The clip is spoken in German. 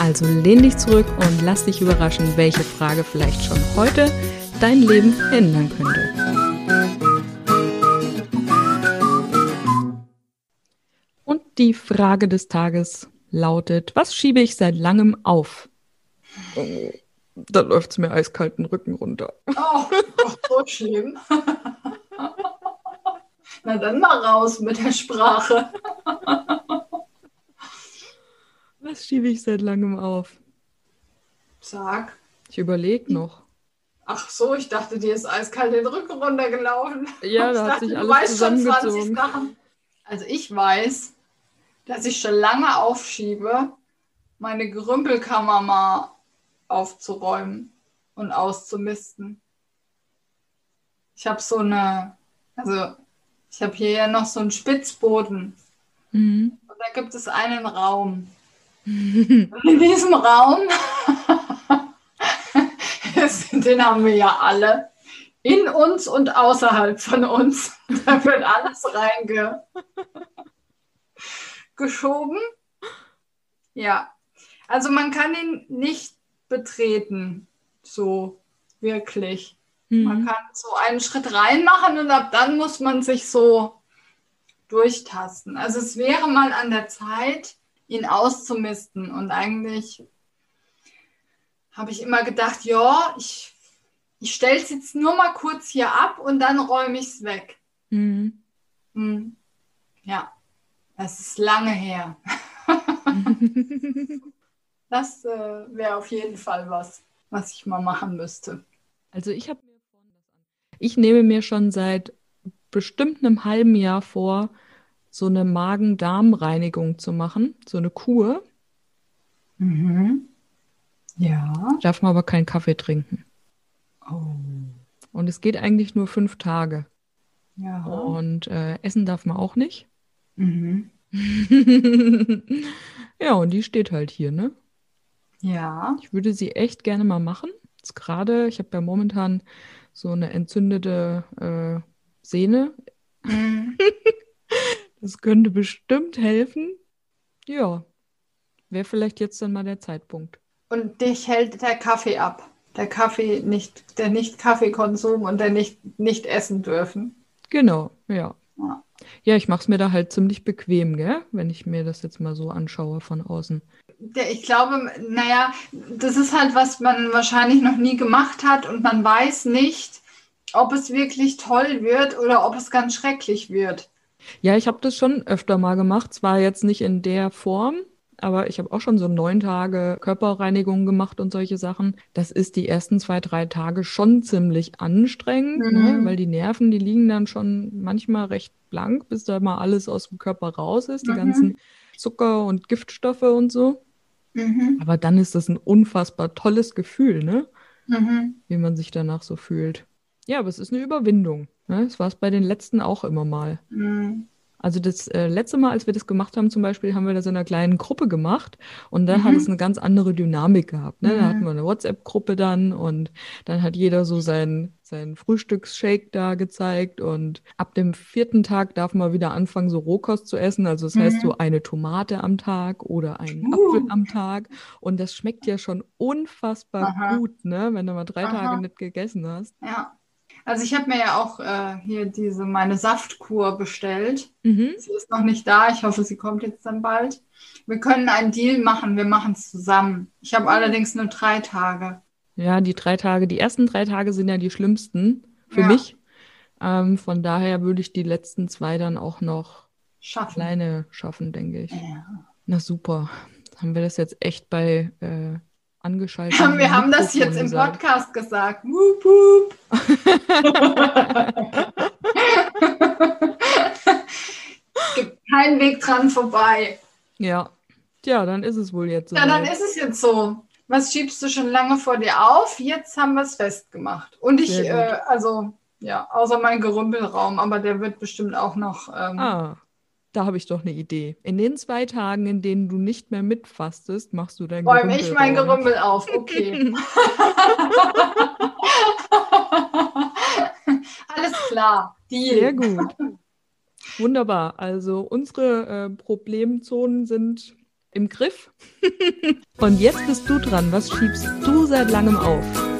also lehn dich zurück und lass dich überraschen, welche Frage vielleicht schon heute dein Leben ändern könnte. Und die Frage des Tages lautet, was schiebe ich seit langem auf? Oh, da läuft es mir eiskalten Rücken runter. Oh, so schlimm. Na dann mal raus mit der Sprache. Schiebe ich seit langem auf? Sag. Ich überlege noch. Ach so, ich dachte, dir ist eiskalt den Rücken runtergelaufen. Ja, da hat sich alles zusammengezogen. Also ich weiß, dass ich schon lange aufschiebe, meine Gerümpelkammer mal aufzuräumen und auszumisten. Ich habe so eine, also ich habe hier ja noch so einen Spitzboden. Mhm. Und da gibt es einen Raum. In diesem Raum, den haben wir ja alle, in uns und außerhalb von uns. Da wird alles reingeschoben. Ja, also man kann ihn nicht betreten, so wirklich. Mhm. Man kann so einen Schritt reinmachen und ab dann muss man sich so durchtasten. Also es wäre mal an der Zeit, ihn auszumisten. Und eigentlich habe ich immer gedacht, ja, ich, ich stelle es jetzt nur mal kurz hier ab und dann räume ich es weg. Mhm. Mhm. Ja, das ist lange her. das äh, wäre auf jeden Fall was, was ich mal machen müsste. Also ich habe mir ich nehme mir schon seit bestimmt einem halben Jahr vor, so eine Magen-Darm-Reinigung zu machen, so eine Kur. Mhm. Ja. Darf man aber keinen Kaffee trinken. Oh. Und es geht eigentlich nur fünf Tage. Ja. Und äh, essen darf man auch nicht. Mhm. ja, und die steht halt hier, ne? Ja. Ich würde sie echt gerne mal machen. Jetzt gerade, ich habe ja momentan so eine entzündete äh, Sehne. Mhm. Das könnte bestimmt helfen. Ja, wäre vielleicht jetzt dann mal der Zeitpunkt. Und dich hält der Kaffee ab. Der Kaffee nicht, der Nicht-Kaffeekonsum und der nicht, nicht essen dürfen. Genau, ja. Ja, ja ich mache es mir da halt ziemlich bequem, gell? wenn ich mir das jetzt mal so anschaue von außen. Ich glaube, naja, das ist halt, was man wahrscheinlich noch nie gemacht hat und man weiß nicht, ob es wirklich toll wird oder ob es ganz schrecklich wird. Ja, ich habe das schon öfter mal gemacht, zwar jetzt nicht in der Form, aber ich habe auch schon so neun Tage Körperreinigung gemacht und solche Sachen. Das ist die ersten zwei, drei Tage schon ziemlich anstrengend, ne? mhm. ne? weil die Nerven, die liegen dann schon manchmal recht blank, bis da mal alles aus dem Körper raus ist, die mhm. ganzen Zucker und Giftstoffe und so. Mhm. Aber dann ist das ein unfassbar tolles Gefühl, ne? Mhm. Wie man sich danach so fühlt. Ja, aber es ist eine Überwindung. Ne? Das war es bei den letzten auch immer mal. Mhm. Also das äh, letzte Mal, als wir das gemacht haben, zum Beispiel, haben wir das in einer kleinen Gruppe gemacht und da mhm. hat es eine ganz andere Dynamik gehabt. Ne? Mhm. Da hatten wir eine WhatsApp-Gruppe dann und dann hat jeder so sein, sein Frühstücksshake da gezeigt und ab dem vierten Tag darf man wieder anfangen, so Rohkost zu essen. Also das mhm. heißt so eine Tomate am Tag oder einen uh. Apfel am Tag und das schmeckt ja schon unfassbar Aha. gut, ne? wenn du mal drei Aha. Tage nicht gegessen hast. Ja. Also ich habe mir ja auch äh, hier diese meine Saftkur bestellt. Mhm. Sie ist noch nicht da. Ich hoffe, sie kommt jetzt dann bald. Wir können einen Deal machen. Wir machen es zusammen. Ich habe allerdings nur drei Tage. Ja, die drei Tage, die ersten drei Tage sind ja die schlimmsten für ja. mich. Ähm, von daher würde ich die letzten zwei dann auch noch schaffen. alleine schaffen, denke ich. Ja. Na super. Haben wir das jetzt echt bei äh, angeschaltet. Ja, wir haben das jetzt im Podcast gesagt. Wup, wup. es gibt keinen Weg dran vorbei. Ja. Tja, dann ist es wohl jetzt so. Ja, dann ist es jetzt so. was schiebst du schon lange vor dir auf? Jetzt haben wir es festgemacht. Und ich, äh, also ja, außer mein Gerümpelraum, aber der wird bestimmt auch noch. Ähm, ah, da habe ich doch eine Idee. In den zwei Tagen, in denen du nicht mehr mitfastest, machst du dein Räume ich mein Gerümpel auf, okay. Alles klar. Deal. Sehr gut. Wunderbar. Also unsere äh, Problemzonen sind im Griff. Und jetzt bist du dran. Was schiebst du seit langem auf?